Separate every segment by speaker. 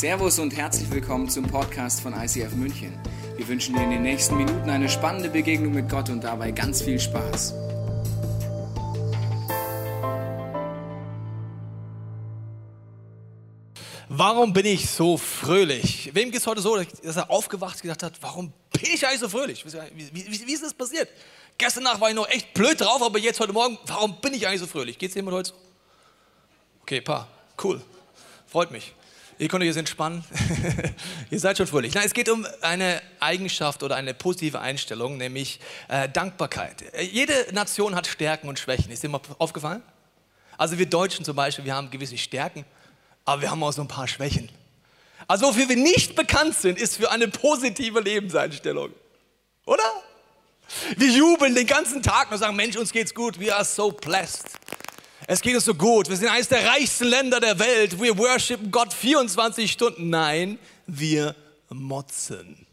Speaker 1: Servus und herzlich willkommen zum Podcast von ICF München. Wir wünschen dir in den nächsten Minuten eine spannende Begegnung mit Gott und dabei ganz viel Spaß.
Speaker 2: Warum bin ich so fröhlich? Wem geht es heute so, dass er aufgewacht und gedacht hat, warum bin ich eigentlich so fröhlich? Wie, wie, wie ist das passiert? Gestern Nacht war ich noch echt blöd drauf, aber jetzt heute Morgen, warum bin ich eigentlich so fröhlich? Geht es jemand heute so? Okay, paar. Cool. Freut mich. Ihr könnt euch jetzt entspannen. Ihr seid schon fröhlich. Nein, es geht um eine Eigenschaft oder eine positive Einstellung, nämlich äh, Dankbarkeit. Jede Nation hat Stärken und Schwächen. Ist dir mal aufgefallen? Also wir Deutschen zum Beispiel, wir haben gewisse Stärken, aber wir haben auch so ein paar Schwächen. Also wofür wir nicht bekannt sind, ist für eine positive Lebenseinstellung. Oder? Wir jubeln den ganzen Tag und sagen, Mensch, uns geht's gut. We are so blessed. Es geht uns so gut. Wir sind eines der reichsten Länder der Welt. Wir worshipen Gott 24 Stunden. Nein, wir motzen.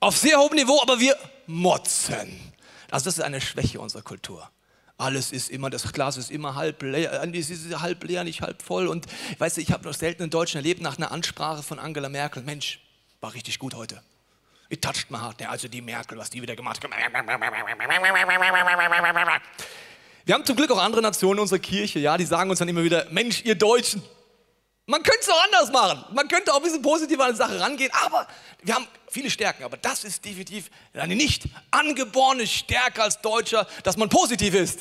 Speaker 2: Auf sehr hohem Niveau, aber wir motzen. Also das ist eine Schwäche unserer Kultur. Alles ist immer, das Glas ist immer halb leer, äh, es ist halb leer, nicht halb voll. Und weißt du, ich habe noch selten in Deutschen erlebt, nach einer Ansprache von Angela Merkel, Mensch, war richtig gut heute. It touched my heart. Also die Merkel, was die wieder gemacht hat. Wir haben zum Glück auch andere Nationen in unserer Kirche, ja, die sagen uns dann immer wieder, Mensch, ihr Deutschen, man könnte es auch anders machen. Man könnte auch ein bisschen positiver an die Sache rangehen, aber wir haben viele Stärken. Aber das ist definitiv eine nicht angeborene Stärke als Deutscher, dass man positiv ist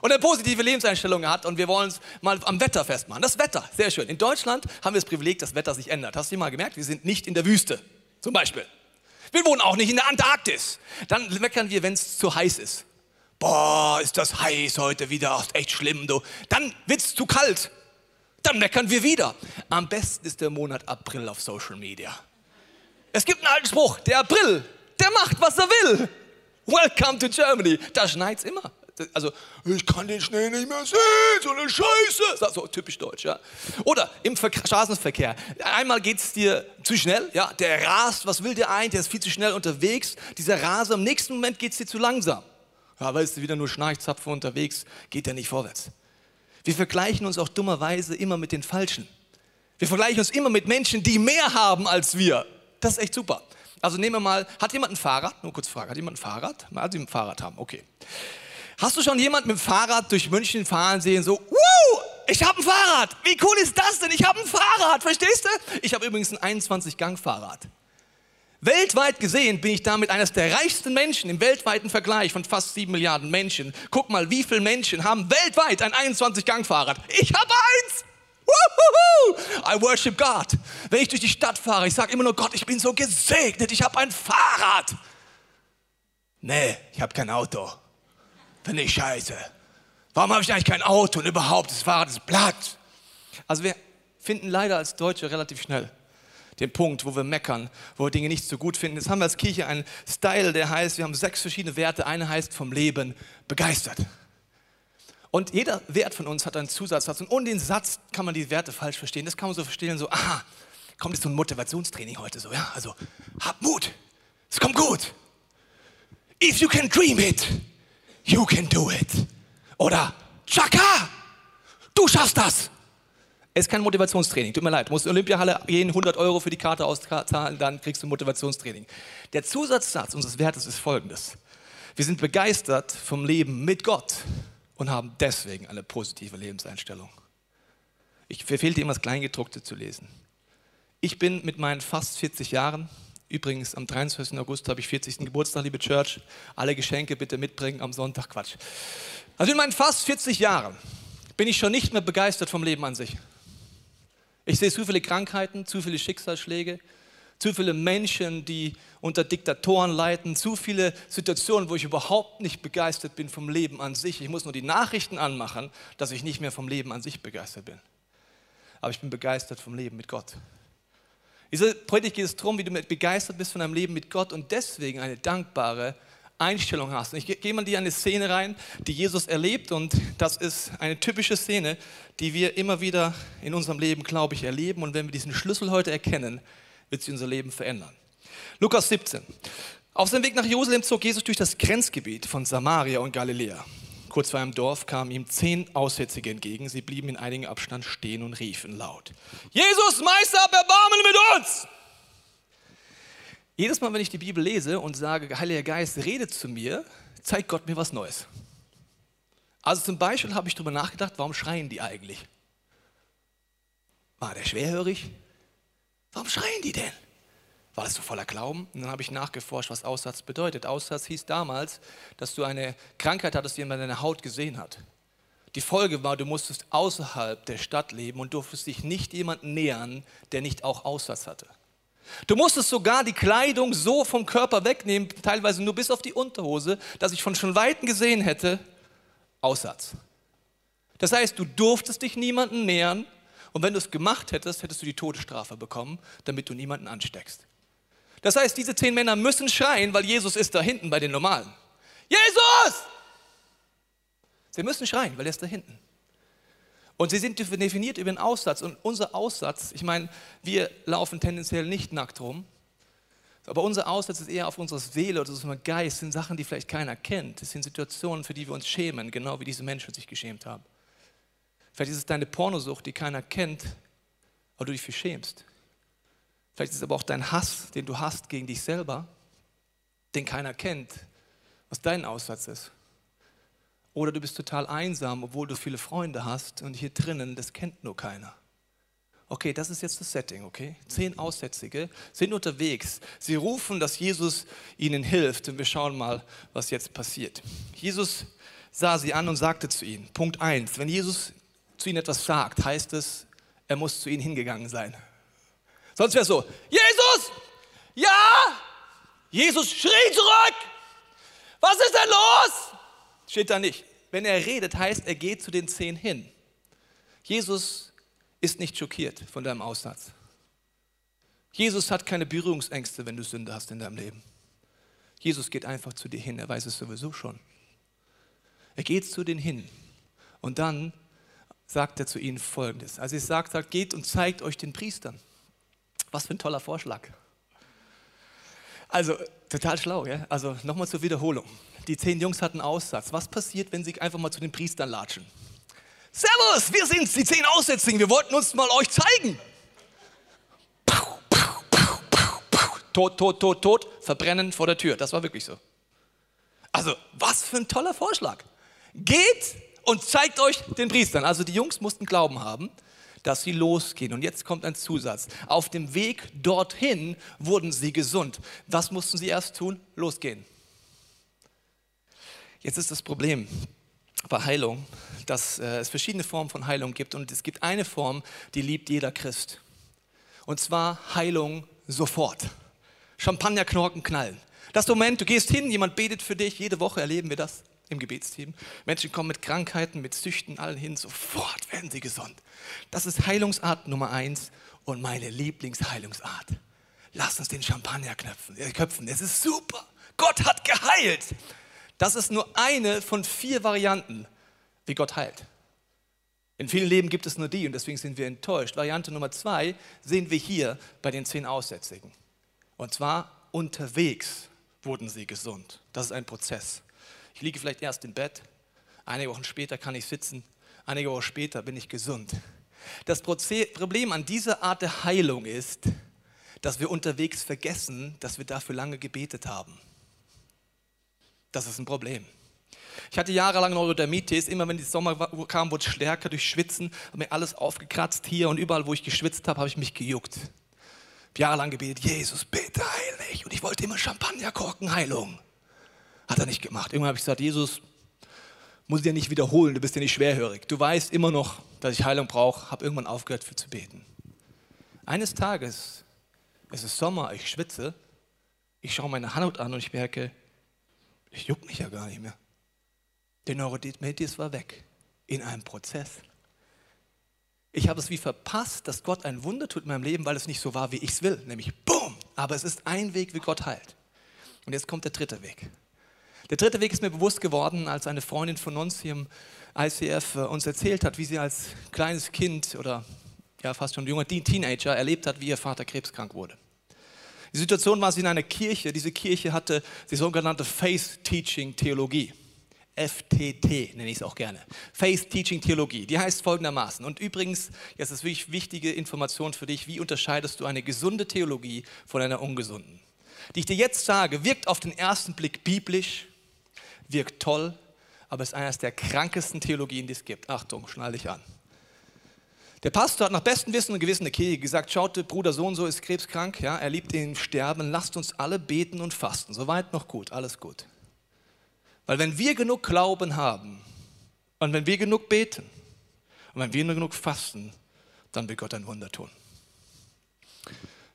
Speaker 2: und eine positive Lebenseinstellung hat. Und wir wollen es mal am Wetter festmachen. Das Wetter, sehr schön. In Deutschland haben wir das Privileg, dass das Wetter sich ändert. Hast du mal gemerkt? Wir sind nicht in der Wüste, zum Beispiel. Wir wohnen auch nicht in der Antarktis. Dann meckern wir, wenn es zu heiß ist boah, ist das heiß heute wieder, ist echt schlimm, du. Dann wird's zu kalt. Dann meckern wir wieder. Am besten ist der Monat April auf Social Media. Es gibt einen alten Spruch, der April, der macht, was er will. Welcome to Germany. Da schneit's immer. Also, ich kann den Schnee nicht mehr sehen, so eine Scheiße. So typisch deutsch, ja. Oder im Ver Straßenverkehr. Einmal geht's dir zu schnell, ja. Der rast, was will der ein? Der ist viel zu schnell unterwegs. Dieser Raser, im nächsten Moment geht's dir zu langsam. Ja, weißt du, wieder nur Schnarchzapfen unterwegs, geht ja nicht vorwärts. Wir vergleichen uns auch dummerweise immer mit den Falschen. Wir vergleichen uns immer mit Menschen, die mehr haben als wir. Das ist echt super. Also nehmen wir mal, hat jemand ein Fahrrad? Nur kurz Frage, hat jemand ein Fahrrad? Mal, die ein Fahrrad haben, okay. Hast du schon jemand mit dem Fahrrad durch München fahren sehen, so, wow, ich habe ein Fahrrad. Wie cool ist das denn? Ich habe ein Fahrrad, verstehst du? Ich habe übrigens ein 21-Gang-Fahrrad. Weltweit gesehen bin ich damit eines der reichsten Menschen im weltweiten Vergleich von fast sieben Milliarden Menschen. Guck mal, wie viele Menschen haben weltweit ein 21-Gang-Fahrrad? Ich habe eins! I worship God. Wenn ich durch die Stadt fahre, ich sage immer nur, Gott, ich bin so gesegnet, ich habe ein Fahrrad. Nee, ich habe kein Auto. Finde ich scheiße. Warum habe ich eigentlich kein Auto und überhaupt, das Fahrrad ist platt? Also wir finden leider als Deutsche relativ schnell den Punkt, wo wir meckern, wo wir Dinge nicht so gut finden. Jetzt haben wir als Kirche einen Style, der heißt, wir haben sechs verschiedene Werte. Eine heißt vom Leben begeistert. Und jeder Wert von uns hat einen Zusatzsatz. Und ohne den Satz kann man die Werte falsch verstehen. Das kann man so verstehen, so, aha, kommt jetzt so ein Motivationstraining heute so, ja? Also, hab Mut, es kommt gut. If you can dream it, you can do it. Oder, Chaka, du schaffst das. Es ist kein Motivationstraining, tut mir leid. Du musst in die Olympiahalle gehen, 100 Euro für die Karte auszahlen, dann kriegst du Motivationstraining. Der Zusatzsatz unseres Wertes ist folgendes. Wir sind begeistert vom Leben mit Gott und haben deswegen eine positive Lebenseinstellung. Ich verfehlte immer das Kleingedruckte zu lesen. Ich bin mit meinen fast 40 Jahren, übrigens am 23. August habe ich 40. Geburtstag, liebe Church, alle Geschenke bitte mitbringen am Sonntag, Quatsch. Also in meinen fast 40 Jahren bin ich schon nicht mehr begeistert vom Leben an sich. Ich sehe zu viele Krankheiten, zu viele Schicksalsschläge, zu viele Menschen, die unter Diktatoren leiden, zu viele Situationen, wo ich überhaupt nicht begeistert bin vom Leben an sich. Ich muss nur die Nachrichten anmachen, dass ich nicht mehr vom Leben an sich begeistert bin. Aber ich bin begeistert vom Leben mit Gott. Diese Predigt geht es darum, wie du begeistert bist von deinem Leben mit Gott und deswegen eine dankbare Einstellung hast. Und ich gehe mal dir eine Szene rein, die Jesus erlebt und das ist eine typische Szene, die wir immer wieder in unserem Leben, glaube ich, erleben und wenn wir diesen Schlüssel heute erkennen, wird sich unser Leben verändern. Lukas 17. Auf seinem Weg nach Jerusalem zog Jesus durch das Grenzgebiet von Samaria und Galiläa. Kurz vor einem Dorf kamen ihm zehn Aussätzige entgegen. Sie blieben in einigem Abstand stehen und riefen laut: Jesus, Meister, hab Erbarmen mit uns! Jedes Mal, wenn ich die Bibel lese und sage, Heiliger Geist, rede zu mir, zeigt Gott mir was Neues. Also zum Beispiel habe ich darüber nachgedacht, warum schreien die eigentlich? War der schwerhörig? Warum schreien die denn? War das so voller Glauben? Und dann habe ich nachgeforscht, was Aussatz bedeutet. Aussatz hieß damals, dass du eine Krankheit hattest, die man deine Haut gesehen hat. Die Folge war, du musstest außerhalb der Stadt leben und durftest dich nicht jemandem nähern, der nicht auch Aussatz hatte. Du musstest sogar die Kleidung so vom Körper wegnehmen, teilweise nur bis auf die Unterhose, dass ich von schon Weitem gesehen hätte, Aussatz. Das heißt, du durftest dich niemandem nähern und wenn du es gemacht hättest, hättest du die Todesstrafe bekommen, damit du niemanden ansteckst. Das heißt, diese zehn Männer müssen schreien, weil Jesus ist da hinten bei den Normalen. Jesus! Sie müssen schreien, weil er ist da hinten. Und sie sind definiert über den Aussatz. Und unser Aussatz, ich meine, wir laufen tendenziell nicht nackt rum, aber unser Aussatz ist eher auf unserer Seele oder unserem Geist, das sind Sachen, die vielleicht keiner kennt. Das sind Situationen, für die wir uns schämen, genau wie diese Menschen sich geschämt haben. Vielleicht ist es deine Pornosucht, die keiner kennt, aber du dich für schämst. Vielleicht ist es aber auch dein Hass, den du hast gegen dich selber, den keiner kennt, was dein Aussatz ist. Oder du bist total einsam, obwohl du viele Freunde hast und hier drinnen, das kennt nur keiner. Okay, das ist jetzt das Setting, okay? Zehn Aussätzige sind unterwegs. Sie rufen, dass Jesus ihnen hilft und wir schauen mal, was jetzt passiert. Jesus sah sie an und sagte zu ihnen, Punkt 1, wenn Jesus zu ihnen etwas sagt, heißt es, er muss zu ihnen hingegangen sein. Sonst wäre es so, Jesus, ja, Jesus schrie zurück, was ist denn los? Steht da nicht. Wenn er redet, heißt, er geht zu den zehn hin. Jesus ist nicht schockiert von deinem Aussatz. Jesus hat keine Berührungsängste, wenn du Sünde hast in deinem Leben. Jesus geht einfach zu dir hin, er weiß es sowieso schon. Er geht zu denen hin und dann sagt er zu ihnen Folgendes. Als er sagt, sagt, geht und zeigt euch den Priestern. Was für ein toller Vorschlag. Also total schlau, ja? Also nochmal zur Wiederholung. Die zehn Jungs hatten Aussatz. Was passiert, wenn sie einfach mal zu den Priestern latschen? Servus, wir sind's, die zehn Aussätzigen. Wir wollten uns mal euch zeigen. Tot, tot, tot, tot, verbrennen vor der Tür. Das war wirklich so. Also, was für ein toller Vorschlag. Geht und zeigt euch den Priestern. Also die Jungs mussten Glauben haben, dass sie losgehen. Und jetzt kommt ein Zusatz. Auf dem Weg dorthin wurden sie gesund. Was mussten sie erst tun? Losgehen. Jetzt ist das Problem bei Heilung, dass äh, es verschiedene Formen von Heilung gibt. Und es gibt eine Form, die liebt jeder Christ. Und zwar Heilung sofort. Champagnerknorken knallen. Das Moment, du gehst hin, jemand betet für dich, jede Woche erleben wir das im Gebetsteam. Menschen kommen mit Krankheiten, mit Süchten, allen hin, sofort werden sie gesund. Das ist Heilungsart Nummer eins und meine Lieblingsheilungsart. Lass uns den Champagner knöpfen, äh, köpfen. Es ist super. Gott hat geheilt. Das ist nur eine von vier Varianten, wie Gott heilt. In vielen Leben gibt es nur die und deswegen sind wir enttäuscht. Variante Nummer zwei sehen wir hier bei den zehn Aussätzigen. Und zwar unterwegs wurden sie gesund. Das ist ein Prozess. Ich liege vielleicht erst im Bett, einige Wochen später kann ich sitzen, einige Wochen später bin ich gesund. Das Problem an dieser Art der Heilung ist, dass wir unterwegs vergessen, dass wir dafür lange gebetet haben. Das ist ein Problem. Ich hatte jahrelang Neurodermitis, immer wenn die Sommer kam, wurde ich stärker durch Schwitzen, habe mir alles aufgekratzt hier und überall, wo ich geschwitzt habe, habe ich mich gejuckt. Ich jahrelang gebetet, Jesus, bitte heil mich. Und ich wollte immer Champagnerkorken Heilung. Hat er nicht gemacht. Irgendwann habe ich gesagt, Jesus, muss ich dir nicht wiederholen, du bist ja nicht schwerhörig. Du weißt immer noch, dass ich Heilung brauche. Habe irgendwann aufgehört für zu beten. Eines Tages, es ist Sommer, ich schwitze, ich schaue meine Haut an und ich merke, ich juck mich ja gar nicht mehr. Der Neurodermitis war weg in einem Prozess. Ich habe es wie verpasst, dass Gott ein Wunder tut in meinem Leben, weil es nicht so war, wie ich es will, nämlich BOOM! Aber es ist ein Weg, wie Gott heilt. Und jetzt kommt der dritte Weg. Der dritte Weg ist mir bewusst geworden, als eine Freundin von uns hier im ICF äh, uns erzählt hat, wie sie als kleines Kind oder ja fast schon junger Teenager erlebt hat, wie ihr Vater krebskrank wurde. Die Situation war sie in einer Kirche. Diese Kirche hatte die sogenannte Faith Teaching Theologie. FTT nenne ich es auch gerne. Faith Teaching Theologie. Die heißt folgendermaßen. Und übrigens, jetzt ist wirklich wichtige Information für dich. Wie unterscheidest du eine gesunde Theologie von einer ungesunden? Die ich dir jetzt sage, wirkt auf den ersten Blick biblisch, wirkt toll, aber ist eines der krankesten Theologien, die es gibt. Achtung, schnall dich an. Der Pastor hat nach bestem Wissen und Gewissen der Kirche gesagt, schaut, der Bruder so und so ist krebskrank, ja, er liebt ihn sterben, lasst uns alle beten und fasten. Soweit noch gut, alles gut. Weil wenn wir genug Glauben haben und wenn wir genug beten und wenn wir genug fasten, dann wird Gott ein Wunder tun.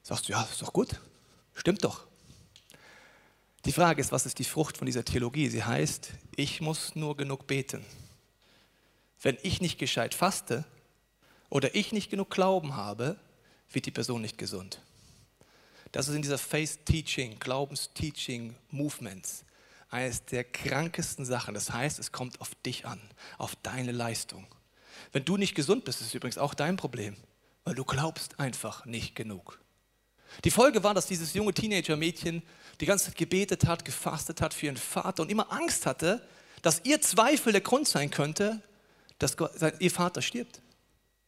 Speaker 2: Sagst du, ja, ist doch gut. Stimmt doch. Die Frage ist, was ist die Frucht von dieser Theologie? Sie heißt, ich muss nur genug beten. Wenn ich nicht gescheit faste oder ich nicht genug Glauben habe, wird die Person nicht gesund. Das ist in dieser Faith Teaching, Glaubensteaching Movements eines der krankesten Sachen. Das heißt, es kommt auf dich an, auf deine Leistung. Wenn du nicht gesund bist, ist es übrigens auch dein Problem, weil du glaubst einfach nicht genug. Die Folge war, dass dieses junge Teenager-Mädchen die ganze Zeit gebetet hat, gefastet hat für ihren Vater und immer Angst hatte, dass ihr Zweifel der Grund sein könnte, dass ihr Vater stirbt.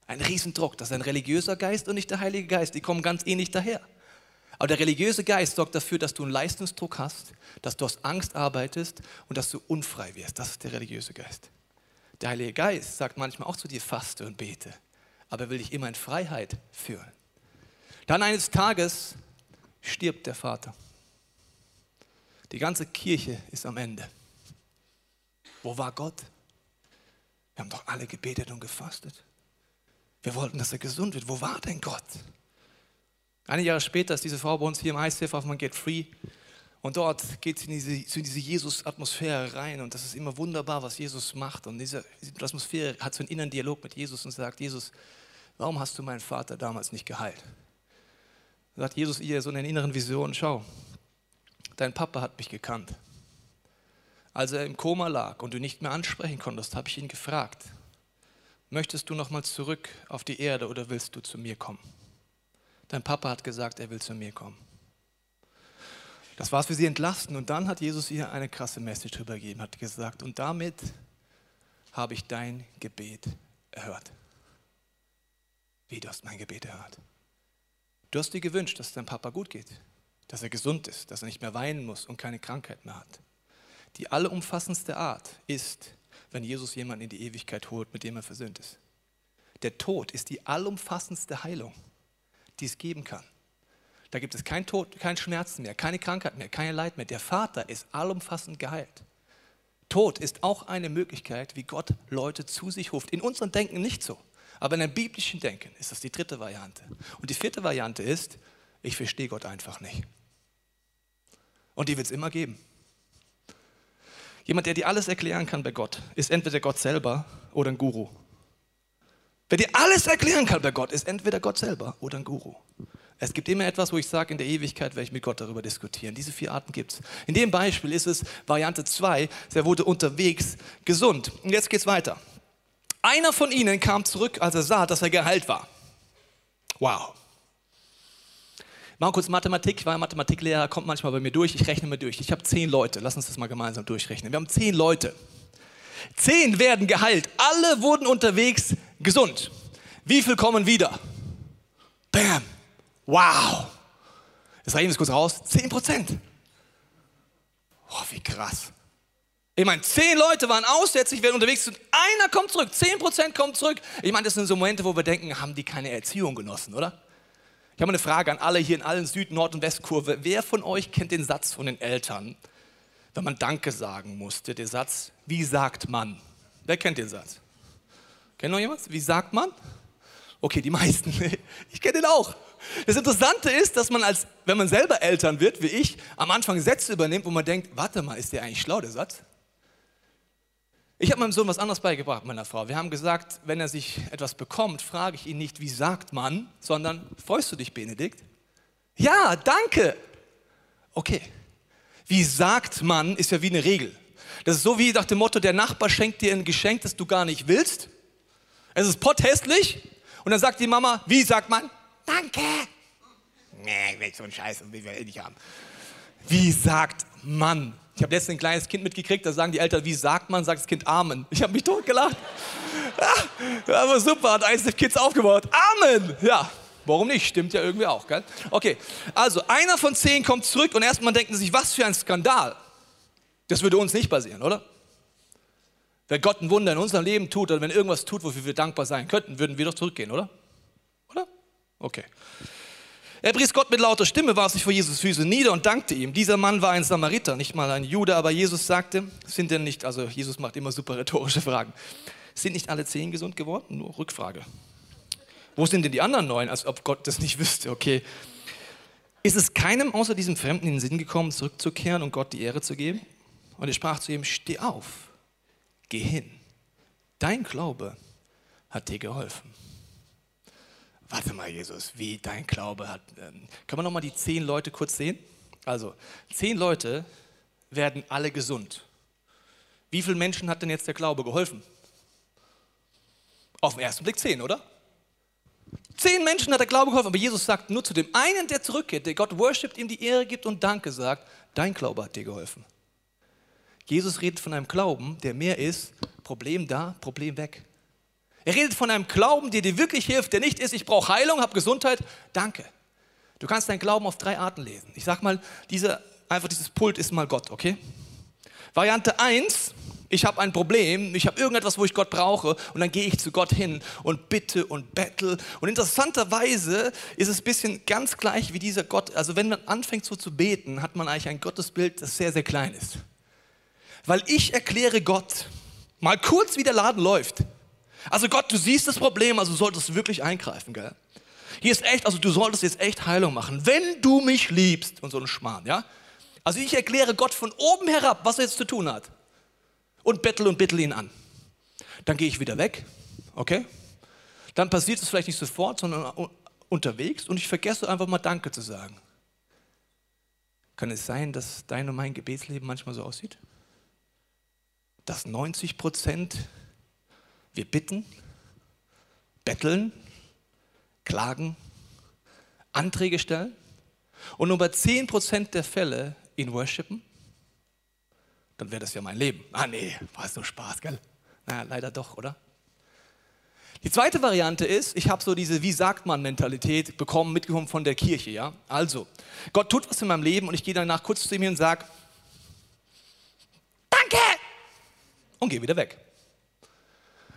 Speaker 2: Ein Riesendruck, das ist ein religiöser Geist und nicht der Heilige Geist, die kommen ganz ähnlich daher. Aber der religiöse Geist sorgt dafür, dass du einen Leistungsdruck hast, dass du aus Angst arbeitest und dass du unfrei wirst. Das ist der religiöse Geist. Der Heilige Geist sagt manchmal auch zu dir, faste und bete, aber er will dich immer in Freiheit führen. Dann eines Tages stirbt der Vater. Die ganze Kirche ist am Ende. Wo war Gott? Wir haben doch alle gebetet und gefastet. Wir wollten, dass er gesund wird. Wo war denn Gott? Einige Jahre später ist diese Frau bei uns hier im ICF auf Man Get Free. Und dort geht sie in diese, diese Jesus-Atmosphäre rein. Und das ist immer wunderbar, was Jesus macht. Und diese, Atmosphäre hat so einen inneren Dialog mit Jesus und sagt: Jesus, warum hast du meinen Vater damals nicht geheilt? Da sagt Jesus ihr so in den inneren Visionen: Schau, dein Papa hat mich gekannt. Als er im Koma lag und du nicht mehr ansprechen konntest, habe ich ihn gefragt: Möchtest du nochmal zurück auf die Erde oder willst du zu mir kommen? Dein Papa hat gesagt, er will zu mir kommen. Das war es für sie entlasten. Und dann hat Jesus ihr eine krasse Message übergeben, hat gesagt, und damit habe ich dein Gebet erhört. Wie, du hast mein Gebet erhört. Du hast dir gewünscht, dass es deinem Papa gut geht, dass er gesund ist, dass er nicht mehr weinen muss und keine Krankheit mehr hat. Die allumfassendste Art ist, wenn Jesus jemanden in die Ewigkeit holt, mit dem er versöhnt ist. Der Tod ist die allumfassendste Heilung die es geben kann. Da gibt es kein Tod, kein Schmerzen mehr, keine Krankheit mehr, kein Leid mehr. Der Vater ist allumfassend geheilt. Tod ist auch eine Möglichkeit, wie Gott Leute zu sich ruft. In unserem Denken nicht so, aber in einem biblischen Denken ist das die dritte Variante. Und die vierte Variante ist, ich verstehe Gott einfach nicht. Und die wird es immer geben. Jemand, der dir alles erklären kann bei Gott, ist entweder Gott selber oder ein Guru. Wer dir alles erklären kann bei Gott, ist entweder Gott selber oder ein Guru. Es gibt immer etwas, wo ich sage, in der Ewigkeit werde ich mit Gott darüber diskutieren. Diese vier Arten gibt es. In dem Beispiel ist es Variante 2, er wurde unterwegs gesund. Und jetzt geht es weiter. Einer von ihnen kam zurück, als er sah, dass er geheilt war. Wow. Mal kurz Mathematik. War Mathematiklehrer, kommt manchmal bei mir durch. Ich rechne mal durch. Ich habe zehn Leute. Lass uns das mal gemeinsam durchrechnen. Wir haben zehn Leute. Zehn werden geheilt. Alle wurden unterwegs gesund. Wie viel kommen wieder? Bam. Wow. Jetzt rechnen wir es kurz raus. Zehn Prozent. Oh, wie krass. Ich meine, zehn Leute waren aussätzlich, werden unterwegs und einer kommt zurück. Zehn Prozent kommt zurück. Ich meine, das sind so Momente, wo wir denken, haben die keine Erziehung genossen, oder? Ich habe eine Frage an alle hier in allen Süd-, Nord- und Westkurve. Wer von euch kennt den Satz von den Eltern? wenn man Danke sagen musste. Der Satz, wie sagt man? Wer kennt den Satz? Kennt noch jemand? Wie sagt man? Okay, die meisten. Ich kenne den auch. Das Interessante ist, dass man als, wenn man selber Eltern wird, wie ich, am Anfang Sätze übernimmt, wo man denkt, warte mal, ist der eigentlich schlau, der Satz? Ich habe meinem Sohn was anderes beigebracht, meiner Frau. Wir haben gesagt, wenn er sich etwas bekommt, frage ich ihn nicht, wie sagt man, sondern, freust du dich, Benedikt? Ja, danke. Okay, wie sagt man, ist ja wie eine Regel. Das ist so wie nach dem Motto, der Nachbar schenkt dir ein Geschenk, das du gar nicht willst. Es ist potthässlich. Und dann sagt die Mama, wie sagt man? Danke. Nee, ich will so einen Scheiß und will wir eh nicht haben. Wie sagt man? Ich habe letztens ein kleines Kind mitgekriegt, da sagen die Eltern, wie sagt man, sagt das Kind Amen. Ich habe mich totgelacht. Ja, aber super, hat der Kids aufgebaut. Amen! Ja, warum nicht? Stimmt ja irgendwie auch, gell? Okay, also einer von zehn kommt zurück und erstmal denken sie sich, was für ein Skandal. Das würde uns nicht passieren, oder? Wenn Gott ein Wunder in unserem Leben tut oder wenn irgendwas tut, wofür wir dankbar sein könnten, würden wir doch zurückgehen, oder? Oder? Okay. Er pries Gott mit lauter Stimme, warf sich vor Jesus Füße nieder und dankte ihm. Dieser Mann war ein Samariter, nicht mal ein Jude, aber Jesus sagte, sind denn nicht, also Jesus macht immer super rhetorische Fragen, sind nicht alle zehn gesund geworden? Nur Rückfrage. Wo sind denn die anderen neun, als ob Gott das nicht wüsste? Okay. Ist es keinem außer diesem Fremden in den Sinn gekommen, zurückzukehren und Gott die Ehre zu geben? Und er sprach zu ihm, steh auf, geh hin. Dein Glaube hat dir geholfen. Warte mal, Jesus, wie dein Glaube hat. Ähm, können wir nochmal die zehn Leute kurz sehen? Also, zehn Leute werden alle gesund. Wie vielen Menschen hat denn jetzt der Glaube geholfen? Auf den ersten Blick zehn, oder? Zehn Menschen hat der Glaube geholfen, aber Jesus sagt nur zu dem einen, der zurückkehrt, der Gott worshipt, ihm die Ehre gibt und Danke sagt, dein Glaube hat dir geholfen. Jesus redet von einem Glauben, der mehr ist, Problem da, Problem weg. Er redet von einem Glauben, der dir wirklich hilft, der nicht ist, ich brauche Heilung, habe Gesundheit, danke. Du kannst deinen Glauben auf drei Arten lesen. Ich sag mal, diese, einfach dieses Pult ist mal Gott, okay? Variante 1, ich habe ein Problem, ich habe irgendetwas, wo ich Gott brauche und dann gehe ich zu Gott hin und bitte und bettel. Und interessanterweise ist es ein bisschen ganz gleich wie dieser Gott. Also wenn man anfängt so zu beten, hat man eigentlich ein Gottesbild, das sehr, sehr klein ist. Weil ich erkläre Gott mal kurz, wie der Laden läuft. Also Gott, du siehst das Problem, also solltest du wirklich eingreifen, gell? Hier ist echt, also du solltest jetzt echt Heilung machen, wenn du mich liebst und so ein Schmarrn, ja? Also ich erkläre Gott von oben herab, was er jetzt zu tun hat und bettel und bittel ihn an. Dann gehe ich wieder weg, okay? Dann passiert es vielleicht nicht sofort, sondern unterwegs und ich vergesse einfach mal Danke zu sagen. Kann es sein, dass dein und mein Gebetsleben manchmal so aussieht? Dass 90 Prozent wir bitten, betteln, klagen, Anträge stellen und nur bei 10% der Fälle ihn worshipen, dann wäre das ja mein Leben. Ah nee, war so Spaß, gell? Na, leider doch, oder? Die zweite Variante ist, ich habe so diese wie sagt man Mentalität bekommen, mitgekommen von der Kirche, ja? Also, Gott tut was in meinem Leben und ich gehe danach kurz zu ihm und sage, danke! Und gehe wieder weg.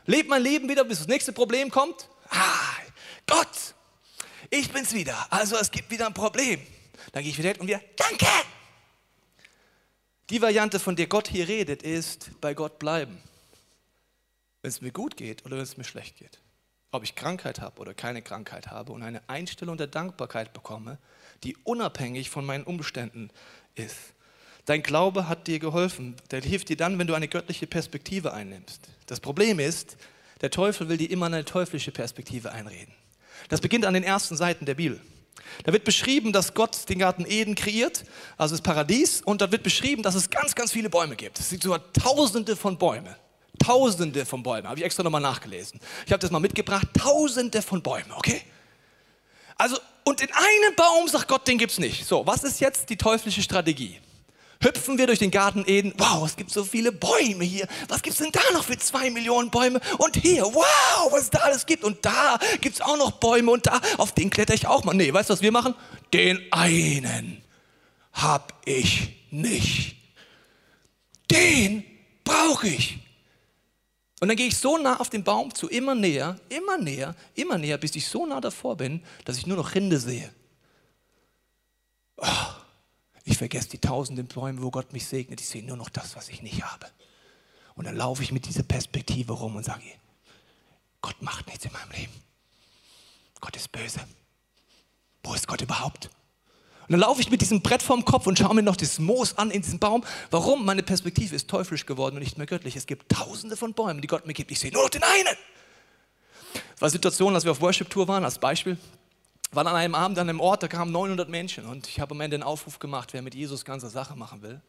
Speaker 2: Lebe mein Leben wieder, bis das nächste Problem kommt. Ah, Gott, ich bin's wieder. Also es gibt wieder ein Problem. Dann gehe ich wieder hin und wieder, danke. Die Variante, von der Gott hier redet, ist bei Gott bleiben. Wenn es mir gut geht oder wenn es mir schlecht geht. Ob ich Krankheit habe oder keine Krankheit habe und eine Einstellung der Dankbarkeit bekomme, die unabhängig von meinen Umständen ist. Dein Glaube hat dir geholfen. Der hilft dir dann, wenn du eine göttliche Perspektive einnimmst. Das Problem ist, der Teufel will dir immer eine teuflische Perspektive einreden. Das beginnt an den ersten Seiten der Bibel. Da wird beschrieben, dass Gott den Garten Eden kreiert, also das Paradies, und da wird beschrieben, dass es ganz, ganz viele Bäume gibt. Es gibt sogar Tausende von Bäumen. Tausende von Bäumen, habe ich extra nochmal nachgelesen. Ich habe das mal mitgebracht, Tausende von Bäumen, okay? Also, und in einem Baum sagt Gott, den gibt es nicht. So, was ist jetzt die teuflische Strategie? Hüpfen wir durch den Garten Eden. Wow, es gibt so viele Bäume hier. Was gibt es denn da noch für zwei Millionen Bäume? Und hier, wow, was es da alles gibt. Und da gibt es auch noch Bäume und da, auf den kletter ich auch mal. Nee, weißt du, was wir machen? Den einen hab ich nicht. Den brauche ich. Und dann gehe ich so nah auf den Baum zu, immer näher, immer näher, immer näher, bis ich so nah davor bin, dass ich nur noch Rinde sehe. Oh. Ich vergesse die tausenden Bäume, wo Gott mich segnet. Ich sehe nur noch das, was ich nicht habe. Und dann laufe ich mit dieser Perspektive rum und sage, Gott macht nichts in meinem Leben. Gott ist böse. Wo ist Gott überhaupt? Und dann laufe ich mit diesem Brett vorm Kopf und schaue mir noch das Moos an in diesem Baum. Warum? Meine Perspektive ist teuflisch geworden und nicht mehr göttlich. Es gibt tausende von Bäumen, die Gott mir gibt. Ich sehe nur noch den einen. Das war Situation, als wir auf Worship-Tour waren, als Beispiel waren an einem Abend an einem Ort, da kamen 900 Menschen und ich habe am Ende einen Aufruf gemacht, wer mit Jesus ganze Sache machen will.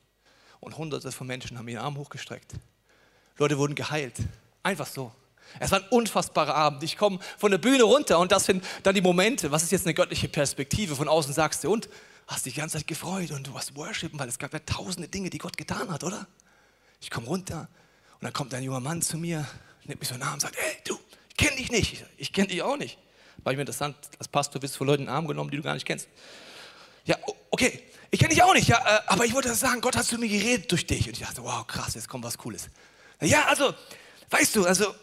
Speaker 2: Und hunderte von Menschen haben ihren Arm hochgestreckt. Leute wurden geheilt. Einfach so. Es war ein unfassbarer Abend. Ich komme von der Bühne runter und das sind dann die Momente. Was ist jetzt eine göttliche Perspektive? Von außen sagst du, und hast dich die ganze Zeit gefreut und du hast worshipen, weil es gab ja tausende Dinge, die Gott getan hat, oder? Ich komme runter und dann kommt ein junger Mann zu mir, nimmt mich so Arm und sagt, hey, du, ich kenne dich nicht. Ich, ich kenne dich auch nicht. War ich mir interessant, als Pastor wirst du von Leuten in den Arm genommen, die du gar nicht kennst. Ja, okay, ich kenne dich auch nicht, ja, äh, aber ich wollte sagen, Gott hat zu mir geredet durch dich. Und ich dachte, wow, krass, jetzt kommt was Cooles. Ja, also, weißt du, also,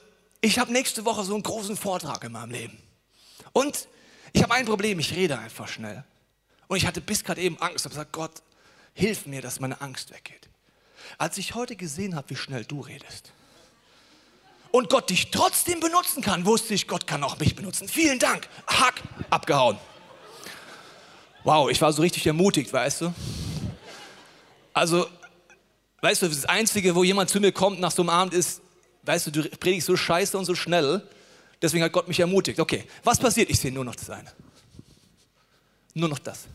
Speaker 2: ich habe nächste Woche so einen großen Vortrag in meinem Leben. Und ich habe ein Problem, ich rede einfach schnell. Und ich hatte bis gerade eben Angst, habe gesagt, Gott, hilf mir, dass meine Angst weggeht. Als ich heute gesehen habe, wie schnell du redest und Gott dich trotzdem benutzen kann, wusste ich, Gott kann auch mich benutzen. Vielen Dank. Hack, abgehauen. Wow, ich war so richtig ermutigt, weißt du? Also, weißt du, das Einzige, wo jemand zu mir kommt nach so einem Abend ist, weißt du, du predigst so scheiße und so schnell, deswegen hat Gott mich ermutigt. Okay, was passiert? Ich sehe nur noch das eine. Nur noch das.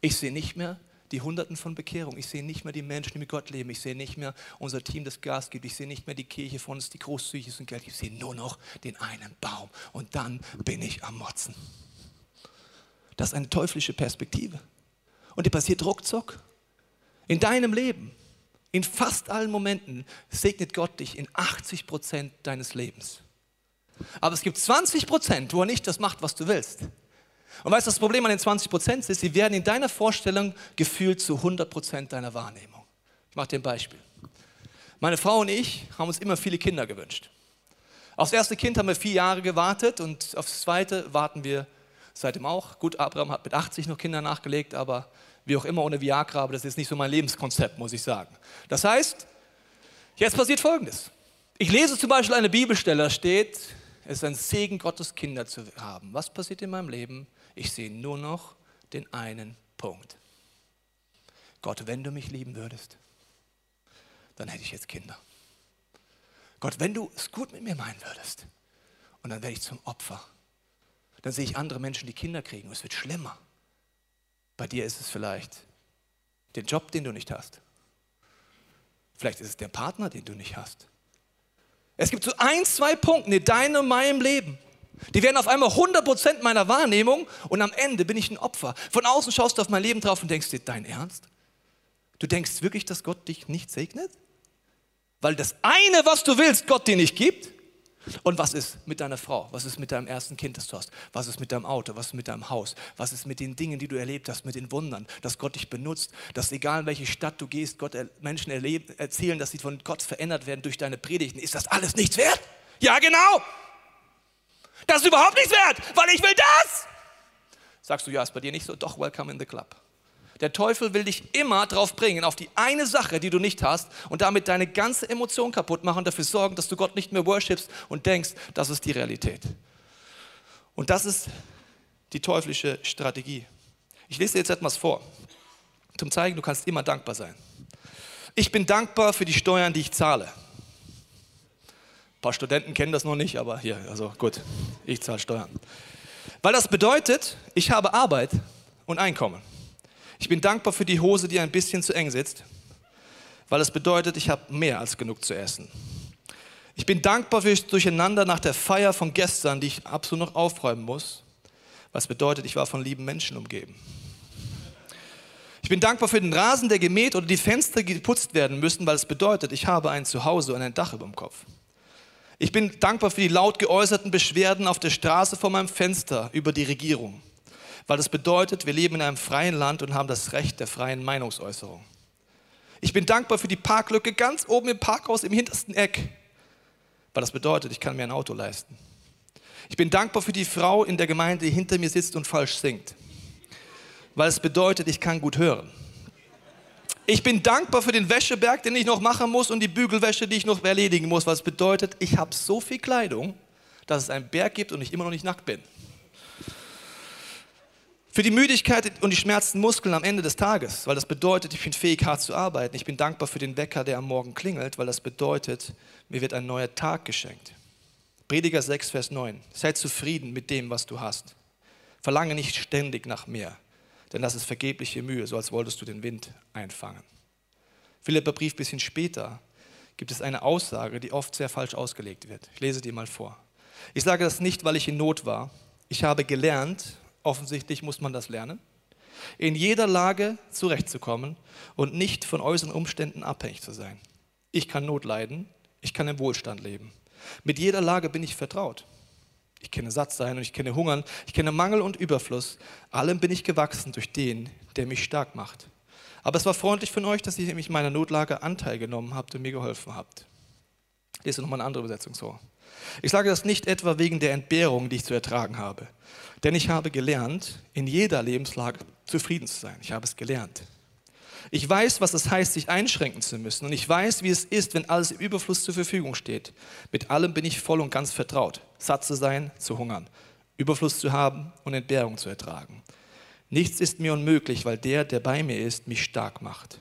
Speaker 2: Ich sehe nicht mehr die Hunderten von Bekehrungen. Ich sehe nicht mehr die Menschen, die mit Gott leben. Ich sehe nicht mehr unser Team, das Gas gibt. Ich sehe nicht mehr die Kirche von uns, die großzügig ist und Geld. Ich sehe nur noch den einen Baum. Und dann bin ich am Motzen. Das ist eine teuflische Perspektive. Und die passiert ruckzuck. In deinem Leben, in fast allen Momenten, segnet Gott dich in 80 Prozent deines Lebens. Aber es gibt 20 Prozent, wo er nicht das macht, was du willst. Und weißt du, das Problem an den 20 Prozent ist, sie werden in deiner Vorstellung gefühlt zu 100 Prozent deiner Wahrnehmung. Ich mache dir ein Beispiel. Meine Frau und ich haben uns immer viele Kinder gewünscht. Aufs erste Kind haben wir vier Jahre gewartet und aufs zweite warten wir seitdem auch. Gut, Abraham hat mit 80 noch Kinder nachgelegt, aber wie auch immer ohne Viagra, aber das ist nicht so mein Lebenskonzept, muss ich sagen. Das heißt, jetzt passiert Folgendes. Ich lese zum Beispiel eine Bibelstelle, da steht, es ist ein Segen Gottes, Kinder zu haben. Was passiert in meinem Leben? Ich sehe nur noch den einen Punkt. Gott, wenn du mich lieben würdest, dann hätte ich jetzt Kinder. Gott, wenn du es gut mit mir meinen würdest, und dann werde ich zum Opfer. Dann sehe ich andere Menschen, die Kinder kriegen, und es wird schlimmer. Bei dir ist es vielleicht den Job, den du nicht hast. Vielleicht ist es der Partner, den du nicht hast. Es gibt so ein, zwei Punkte in deinem und meinem Leben, die werden auf einmal 100% meiner Wahrnehmung und am Ende bin ich ein Opfer. Von außen schaust du auf mein Leben drauf und denkst dir, dein Ernst? Du denkst wirklich, dass Gott dich nicht segnet? Weil das eine, was du willst, Gott dir nicht gibt? Und was ist mit deiner Frau? Was ist mit deinem ersten Kind, das du hast? Was ist mit deinem Auto? Was ist mit deinem Haus? Was ist mit den Dingen, die du erlebt hast, mit den Wundern, dass Gott dich benutzt, dass egal in welche Stadt du gehst, Gott Menschen erleben, erzählen, dass sie von Gott verändert werden durch deine Predigten. Ist das alles nichts wert? Ja, genau. Das ist überhaupt nichts wert, weil ich will das. Sagst du, ja, ist bei dir nicht so? Doch, welcome in the club. Der Teufel will dich immer drauf bringen, auf die eine Sache, die du nicht hast und damit deine ganze Emotion kaputt machen dafür sorgen, dass du Gott nicht mehr worshipst und denkst, das ist die Realität. Und das ist die teuflische Strategie. Ich lese dir jetzt etwas vor, zum zeigen, du kannst immer dankbar sein. Ich bin dankbar für die Steuern, die ich zahle. Ein paar Studenten kennen das noch nicht, aber hier, also gut, ich zahle Steuern. Weil das bedeutet, ich habe Arbeit und Einkommen. Ich bin dankbar für die Hose, die ein bisschen zu eng sitzt, weil es bedeutet, ich habe mehr als genug zu essen. Ich bin dankbar für das Durcheinander nach der Feier von gestern, die ich absolut noch aufräumen muss, was bedeutet, ich war von lieben Menschen umgeben. Ich bin dankbar für den Rasen, der gemäht oder die Fenster geputzt werden müssen, weil es bedeutet, ich habe ein Zuhause und ein Dach über dem Kopf. Ich bin dankbar für die laut geäußerten Beschwerden auf der Straße vor meinem Fenster über die Regierung, weil das bedeutet, wir leben in einem freien Land und haben das Recht der freien Meinungsäußerung. Ich bin dankbar für die Parklücke ganz oben im Parkhaus im hintersten Eck, weil das bedeutet, ich kann mir ein Auto leisten. Ich bin dankbar für die Frau in der Gemeinde, die hinter mir sitzt und falsch singt, weil es bedeutet, ich kann gut hören. Ich bin dankbar für den Wäscheberg, den ich noch machen muss und die Bügelwäsche, die ich noch erledigen muss, was bedeutet, ich habe so viel Kleidung, dass es einen Berg gibt und ich immer noch nicht nackt bin. Für die Müdigkeit und die schmerzenden Muskeln am Ende des Tages, weil das bedeutet, ich bin fähig, hart zu arbeiten. Ich bin dankbar für den Wecker, der am Morgen klingelt, weil das bedeutet, mir wird ein neuer Tag geschenkt. Prediger 6, Vers 9. Sei zufrieden mit dem, was du hast. Verlange nicht ständig nach mehr denn das ist vergebliche Mühe, so als wolltest du den Wind einfangen. Philipper Brief ein bisschen später gibt es eine Aussage, die oft sehr falsch ausgelegt wird. Ich lese die mal vor. Ich sage das nicht, weil ich in Not war. Ich habe gelernt, offensichtlich muss man das lernen. in jeder Lage zurechtzukommen und nicht von äußeren Umständen abhängig zu sein. Ich kann Not leiden, ich kann im Wohlstand leben. Mit jeder Lage bin ich vertraut. Ich kenne Sattsein und ich kenne Hungern, ich kenne Mangel und Überfluss. Allem bin ich gewachsen durch den, der mich stark macht. Aber es war freundlich von euch, dass ihr mich meiner Notlage Anteil genommen habt und mir geholfen habt. Lese nochmal eine andere Übersetzung so. Ich sage das nicht etwa wegen der Entbehrung, die ich zu ertragen habe. Denn ich habe gelernt, in jeder Lebenslage zufrieden zu sein. Ich habe es gelernt. Ich weiß, was es heißt, sich einschränken zu müssen. Und ich weiß, wie es ist, wenn alles im Überfluss zur Verfügung steht. Mit allem bin ich voll und ganz vertraut. Satt zu sein, zu hungern. Überfluss zu haben und Entbehrung zu ertragen. Nichts ist mir unmöglich, weil der, der bei mir ist, mich stark macht.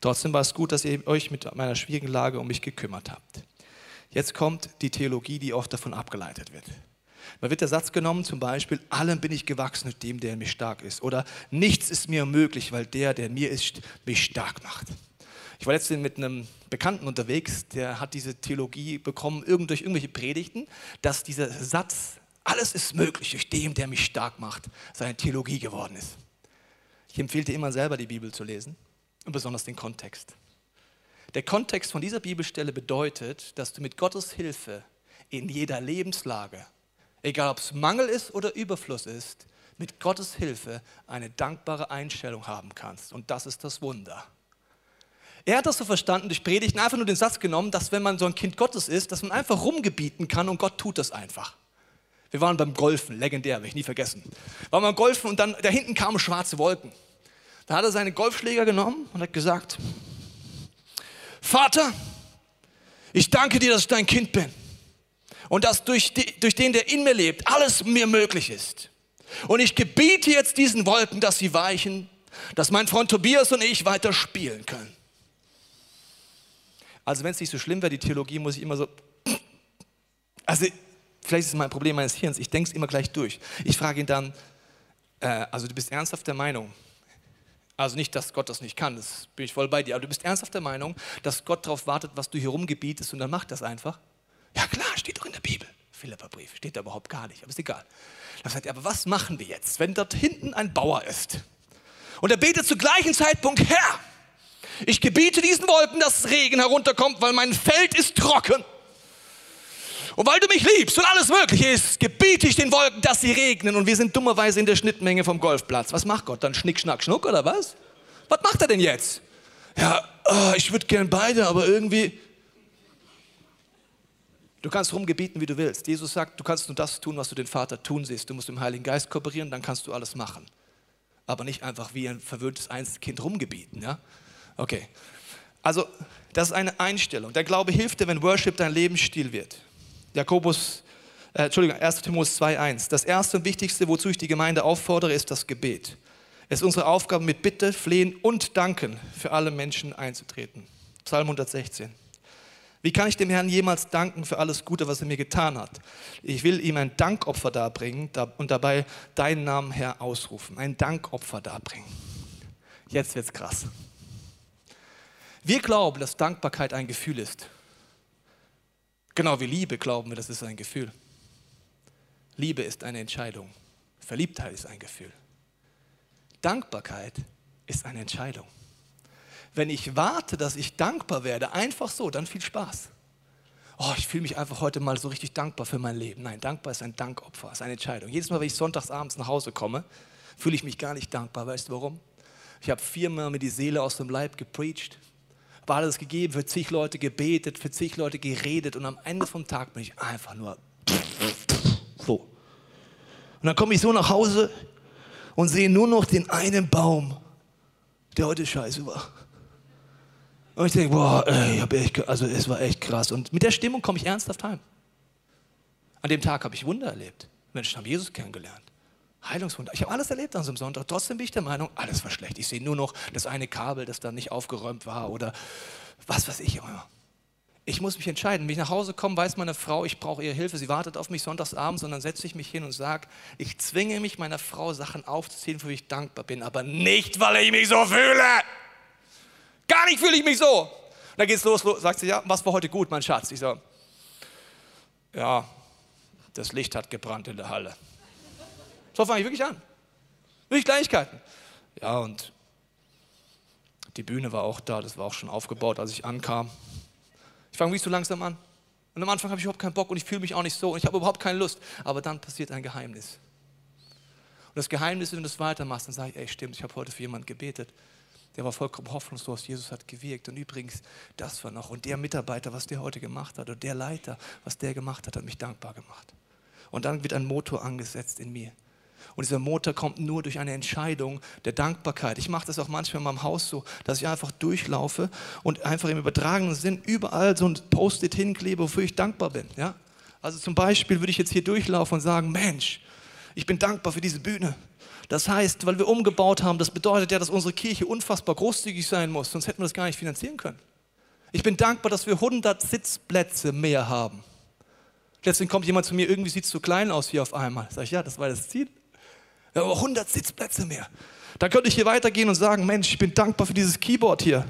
Speaker 2: Trotzdem war es gut, dass ihr euch mit meiner schwierigen Lage um mich gekümmert habt. Jetzt kommt die Theologie, die oft davon abgeleitet wird. Da wird der Satz genommen, zum Beispiel, allem bin ich gewachsen mit dem, der in mir stark ist. Oder nichts ist mir möglich, weil der, der in mir ist, mich stark macht. Ich war letztens mit einem Bekannten unterwegs, der hat diese Theologie bekommen, irgend durch irgendwelche Predigten, dass dieser Satz, alles ist möglich durch dem, der mich stark macht, seine Theologie geworden ist. Ich empfehle dir immer selber die Bibel zu lesen und besonders den Kontext. Der Kontext von dieser Bibelstelle bedeutet, dass du mit Gottes Hilfe in jeder Lebenslage egal ob es Mangel ist oder Überfluss ist, mit Gottes Hilfe eine dankbare Einstellung haben kannst. Und das ist das Wunder. Er hat das so verstanden durch Predigten, einfach nur den Satz genommen, dass wenn man so ein Kind Gottes ist, dass man einfach rumgebieten kann und Gott tut das einfach. Wir waren beim Golfen, legendär, werde ich nie vergessen. Waren beim Golfen und dann da hinten kamen schwarze Wolken. Da hat er seine Golfschläger genommen und hat gesagt, Vater, ich danke dir, dass ich dein Kind bin und dass durch, die, durch den, der in mir lebt, alles mir möglich ist. Und ich gebiete jetzt diesen Wolken, dass sie weichen, dass mein Freund Tobias und ich weiter spielen können. Also wenn es nicht so schlimm wäre, die Theologie, muss ich immer so... Also vielleicht ist es mein Problem meines Hirns, ich denke es immer gleich durch. Ich frage ihn dann, äh, also du bist ernsthaft der Meinung, also nicht, dass Gott das nicht kann, das bin ich voll bei dir, aber du bist ernsthaft der Meinung, dass Gott darauf wartet, was du hier rumgebietest und dann macht das einfach? Ja klar, steht doch in der Bibel. Philipperbrief, steht da überhaupt gar nicht, aber ist egal. Dann sagt er, aber was machen wir jetzt, wenn dort hinten ein Bauer ist? Und er betet zu gleichen Zeitpunkt, Herr, ich gebiete diesen Wolken, dass Regen herunterkommt, weil mein Feld ist trocken. Und weil du mich liebst und alles möglich ist, gebiete ich den Wolken, dass sie regnen. Und wir sind dummerweise in der Schnittmenge vom Golfplatz. Was macht Gott? Dann Schnick, Schnack, Schnuck oder was? Was macht er denn jetzt? Ja, oh, ich würde gern beide, aber irgendwie, Du kannst rumgebieten, wie du willst. Jesus sagt, du kannst nur das tun, was du den Vater tun siehst. Du musst dem Heiligen Geist kooperieren, dann kannst du alles machen. Aber nicht einfach wie ein verwöhntes Einzelkind rumgebieten. Ja? Okay. Also, das ist eine Einstellung. Der Glaube hilft dir, wenn Worship dein Lebensstil wird. Jakobus, äh, Entschuldigung, 1. Timotheus 2,1. Das erste und wichtigste, wozu ich die Gemeinde auffordere, ist das Gebet. Es ist unsere Aufgabe, mit Bitte, Flehen und Danken für alle Menschen einzutreten. Psalm 116. Wie kann ich dem Herrn jemals danken für alles Gute, was er mir getan hat? Ich will ihm ein Dankopfer darbringen und dabei deinen Namen, Herr, ausrufen. Ein Dankopfer darbringen. Jetzt wird's krass. Wir glauben, dass Dankbarkeit ein Gefühl ist. Genau wie Liebe glauben wir, das ist ein Gefühl. Liebe ist eine Entscheidung. Verliebtheit ist ein Gefühl. Dankbarkeit ist eine Entscheidung. Wenn ich warte, dass ich dankbar werde, einfach so, dann viel Spaß. Oh, ich fühle mich einfach heute mal so richtig dankbar für mein Leben. Nein, dankbar ist ein Dankopfer, ist eine Entscheidung. Jedes Mal, wenn ich sonntags abends nach Hause komme, fühle ich mich gar nicht dankbar. Weißt du warum? Ich habe viermal mir die Seele aus dem Leib gepreacht, habe alles gegeben, für zig Leute gebetet, für zig Leute geredet und am Ende vom Tag bin ich einfach nur so. Und dann komme ich so nach Hause und sehe nur noch den einen Baum, der heute scheiße war. Und ich denke, boah, ey, echt, also es war echt krass. Und mit der Stimmung komme ich ernsthaft heim. An dem Tag habe ich Wunder erlebt. Menschen haben Jesus kennengelernt. Heilungswunder. Ich habe alles erlebt an so einem Sonntag. Trotzdem bin ich der Meinung, alles war schlecht. Ich sehe nur noch das eine Kabel, das da nicht aufgeräumt war oder was weiß ich immer. Ich muss mich entscheiden. Wenn ich nach Hause komme, weiß meine Frau, ich brauche ihre Hilfe. Sie wartet auf mich sonntagsabends und dann setze ich mich hin und sage, ich zwinge mich meiner Frau Sachen aufzuziehen, für die ich dankbar bin, aber nicht, weil ich mich so fühle. Gar nicht fühle ich mich so. Und dann geht's los, los, sagt sie, ja, was war heute gut, mein Schatz? Ich so, ja, das Licht hat gebrannt in der Halle. So fange ich wirklich an. Wirklich Kleinigkeiten. Ja, und die Bühne war auch da, das war auch schon aufgebaut, als ich ankam. Ich fange wie so langsam an. Und am Anfang habe ich überhaupt keinen Bock und ich fühle mich auch nicht so und ich habe überhaupt keine Lust. Aber dann passiert ein Geheimnis. Und das Geheimnis, wenn du das weitermachst, dann sage ich, ey, stimmt, ich habe heute für jemanden gebetet. Der war vollkommen hoffnungslos. Jesus hat gewirkt. Und übrigens, das war noch. Und der Mitarbeiter, was der heute gemacht hat, oder der Leiter, was der gemacht hat, hat mich dankbar gemacht. Und dann wird ein Motor angesetzt in mir. Und dieser Motor kommt nur durch eine Entscheidung der Dankbarkeit. Ich mache das auch manchmal in meinem Haus so, dass ich einfach durchlaufe und einfach im übertragenen Sinn überall so ein Post-it hinklebe, wofür ich dankbar bin. Ja? Also zum Beispiel würde ich jetzt hier durchlaufen und sagen, Mensch, ich bin dankbar für diese Bühne. Das heißt, weil wir umgebaut haben, das bedeutet ja, dass unsere Kirche unfassbar großzügig sein muss, sonst hätten wir das gar nicht finanzieren können. Ich bin dankbar, dass wir 100 Sitzplätze mehr haben. Letztendlich kommt jemand zu mir, irgendwie sieht es so klein aus hier auf einmal. Sag ich, ja, das war das Ziel. Wir haben 100 Sitzplätze mehr. Dann könnte ich hier weitergehen und sagen, Mensch, ich bin dankbar für dieses Keyboard hier.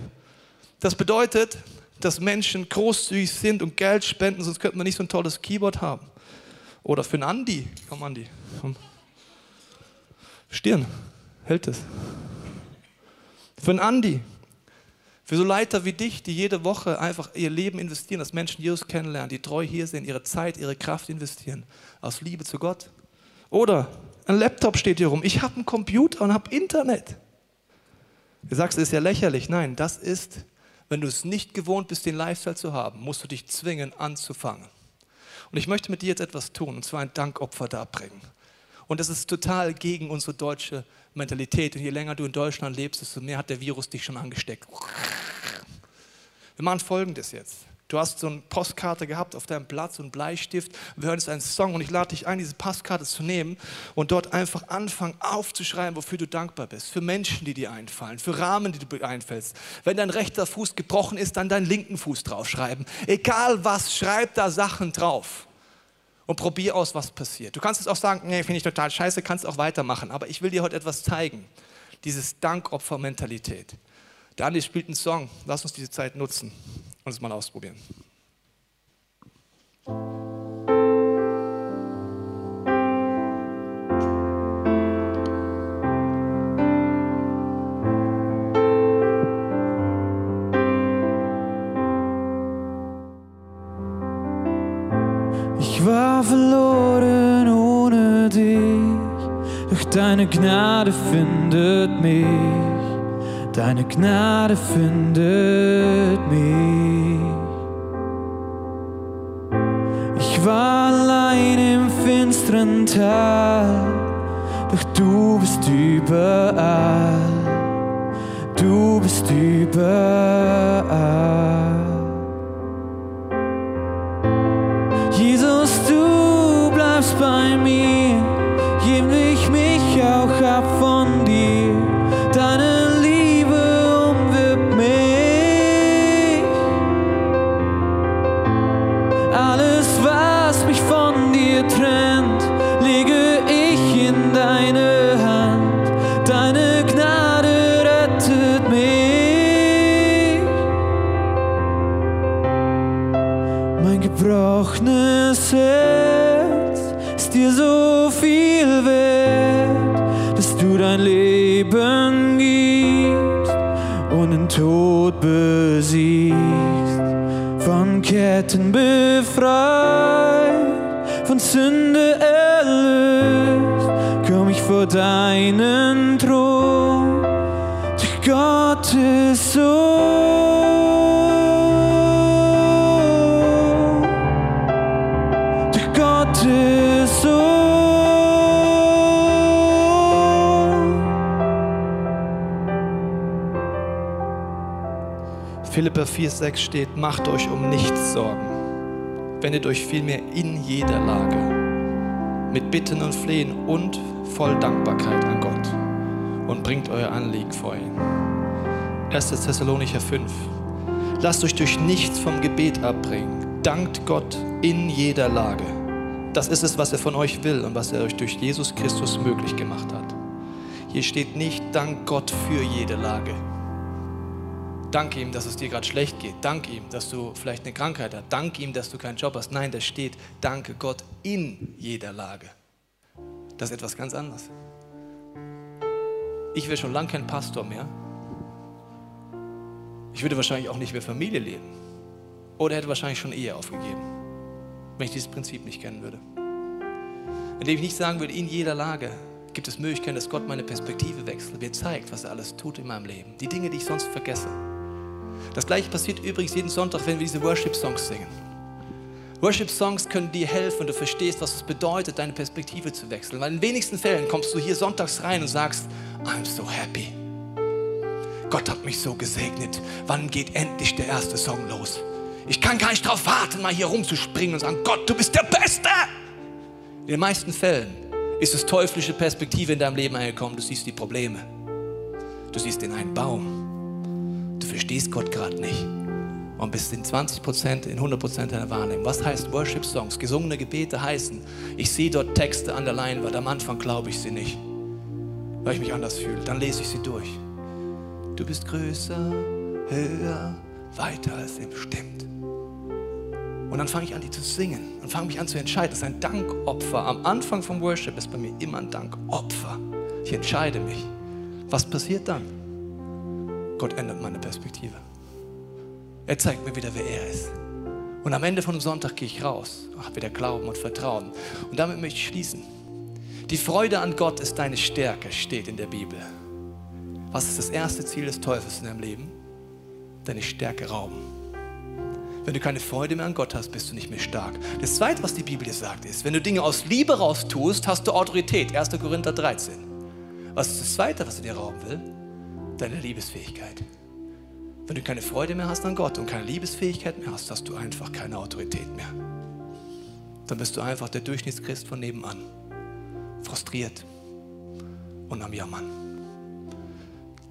Speaker 2: Das bedeutet, dass Menschen großzügig sind und Geld spenden, sonst könnten wir nicht so ein tolles Keyboard haben. Oder für einen Andi. Komm, Andi. Komm. Stirn. Hält es. Für einen Andi. Für so Leiter wie dich, die jede Woche einfach ihr Leben investieren, dass Menschen Jesus kennenlernen, die treu hier sind, ihre Zeit, ihre Kraft investieren. Aus Liebe zu Gott. Oder ein Laptop steht hier rum. Ich habe einen Computer und habe Internet. Du sagst, es ist ja lächerlich. Nein, das ist, wenn du es nicht gewohnt bist, den Lifestyle zu haben, musst du dich zwingen anzufangen. Und ich möchte mit dir jetzt etwas tun, und zwar ein Dankopfer darbringen. Und das ist total gegen unsere deutsche Mentalität. Und je länger du in Deutschland lebst, desto mehr hat der Virus dich schon angesteckt. Wir machen Folgendes jetzt. Du hast so eine Postkarte gehabt auf deinem Platz und Bleistift. Wir hören jetzt einen Song und ich lade dich ein, diese Postkarte zu nehmen und dort einfach anfangen aufzuschreiben, wofür du dankbar bist. Für Menschen, die dir einfallen, für Rahmen, die du einfällst. Wenn dein rechter Fuß gebrochen ist, dann deinen linken Fuß draufschreiben. Egal was, schreib da Sachen drauf und probier aus, was passiert. Du kannst es auch sagen, nee, finde ich total scheiße, kannst auch weitermachen. Aber ich will dir heute etwas zeigen. Dieses Dankopfer-Mentalität. Der Andi spielt einen Song. Lass uns diese Zeit nutzen und es mal ausprobieren.
Speaker 3: War verloren ohne dich, doch deine Gnade findet mich. Deine Gnade findet mich. Ich war allein im finsteren Tal, doch du bist überall. Du bist überall. Ketten befreit, von Sünde erlöst, komm ich vor deinen Thron. Durch Gottes Sohn.
Speaker 2: Philippa 4,6 steht, macht euch um nichts Sorgen. Wendet euch vielmehr in jeder Lage mit Bitten und Flehen und voll Dankbarkeit an Gott und bringt euer Anliegen vor ihn. 1. Thessalonicher 5. Lasst euch durch nichts vom Gebet abbringen. Dankt Gott in jeder Lage. Das ist es, was er von euch will und was er euch durch Jesus Christus möglich gemacht hat. Hier steht nicht, dank Gott für jede Lage. Dank ihm, dass es dir gerade schlecht geht. Dank ihm, dass du vielleicht eine Krankheit hast. Dank ihm, dass du keinen Job hast. Nein, da steht, danke Gott in jeder Lage. Das ist etwas ganz anderes. ich wäre schon lange kein Pastor mehr. Ich würde wahrscheinlich auch nicht mehr Familie leben. Oder hätte wahrscheinlich schon Ehe aufgegeben, wenn ich dieses Prinzip nicht kennen würde. Indem ich nicht sagen würde, in jeder Lage gibt es Möglichkeiten, dass Gott meine Perspektive wechselt, mir zeigt, was er alles tut in meinem Leben. Die Dinge, die ich sonst vergesse. Das gleiche passiert übrigens jeden Sonntag, wenn wir diese Worship-Songs singen. Worship-Songs können dir helfen, wenn du verstehst, was es bedeutet, deine Perspektive zu wechseln. Weil in wenigsten Fällen kommst du hier sonntags rein und sagst, I'm so happy. Gott hat mich so gesegnet. Wann geht endlich der erste Song los? Ich kann gar nicht darauf warten, mal hier rumzuspringen und sagen, Gott, du bist der Beste. In den meisten Fällen ist es teuflische Perspektive in deinem Leben angekommen. Du siehst die Probleme. Du siehst den einen Baum. Verstehst Gott gerade nicht. Und bist in 20 Prozent, in 100 Prozent deiner Wahrnehmung. Was heißt Worship-Songs? Gesungene Gebete heißen, ich sehe dort Texte an der Leinwand. Am Anfang glaube ich sie nicht, weil ich mich anders fühle. Dann lese ich sie durch. Du bist größer, höher, weiter als ihm stimmt. Und dann fange ich an, die zu singen und fange mich an zu entscheiden. Das ist ein Dankopfer. Am Anfang vom Worship ist bei mir immer ein Dankopfer. Ich entscheide mich. Was passiert dann? Gott ändert meine Perspektive. Er zeigt mir wieder, wer er ist. Und am Ende von dem Sonntag gehe ich raus, habe wieder Glauben und Vertrauen. Und damit möchte ich schließen. Die Freude an Gott ist deine Stärke, steht in der Bibel. Was ist das erste Ziel des Teufels in deinem Leben? Deine Stärke rauben. Wenn du keine Freude mehr an Gott hast, bist du nicht mehr stark. Das Zweite, was die Bibel dir sagt, ist, wenn du Dinge aus Liebe raus tust, hast du Autorität. 1. Korinther 13. Was ist das Zweite, was er dir rauben will? Deine Liebesfähigkeit. Wenn du keine Freude mehr hast an Gott und keine Liebesfähigkeit mehr hast, hast du einfach keine Autorität mehr. Dann bist du einfach der Durchschnittschrist von nebenan. Frustriert und am Jammern.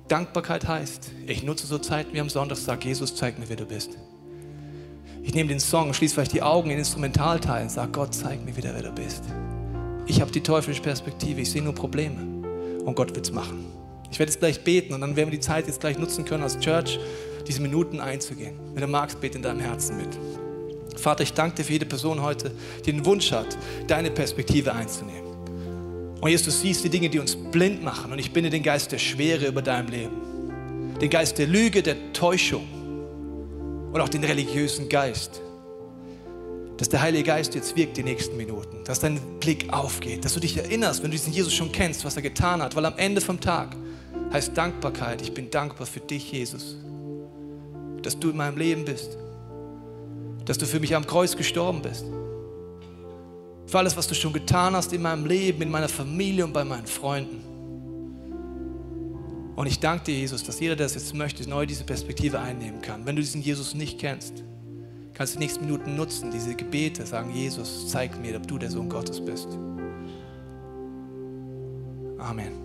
Speaker 2: Dankbarkeit heißt, ich nutze so Zeiten wie am Sonntag, sag Jesus, zeig mir, wer du bist. Ich nehme den Song, schließe vielleicht die Augen in Instrumentalteil und sage, Gott, zeig mir wieder, wer du bist. Ich habe die teuflische Perspektive, ich sehe nur Probleme und Gott wird es machen. Ich werde jetzt gleich beten und dann werden wir die Zeit jetzt gleich nutzen können, als Church diese Minuten einzugehen. Wenn du magst, bete in deinem Herzen mit. Vater, ich danke dir für jede Person heute, die den Wunsch hat, deine Perspektive einzunehmen. Und Jesus, du siehst die Dinge, die uns blind machen. Und ich binde den Geist der Schwere über deinem Leben. Den Geist der Lüge, der Täuschung. Und auch den religiösen Geist. Dass der Heilige Geist jetzt wirkt die nächsten Minuten. Dass dein Blick aufgeht. Dass du dich erinnerst, wenn du diesen Jesus schon kennst, was er getan hat. Weil am Ende vom Tag heißt Dankbarkeit. Ich bin dankbar für dich, Jesus. Dass du in meinem Leben bist. Dass du für mich am Kreuz gestorben bist für alles, was du schon getan hast in meinem Leben, in meiner Familie und bei meinen Freunden. Und ich danke dir, Jesus, dass jeder, der es jetzt möchte, neu diese Perspektive einnehmen kann. Wenn du diesen Jesus nicht kennst, kannst du die nächsten Minuten nutzen, diese Gebete, sagen, Jesus, zeig mir, ob du der Sohn Gottes bist. Amen.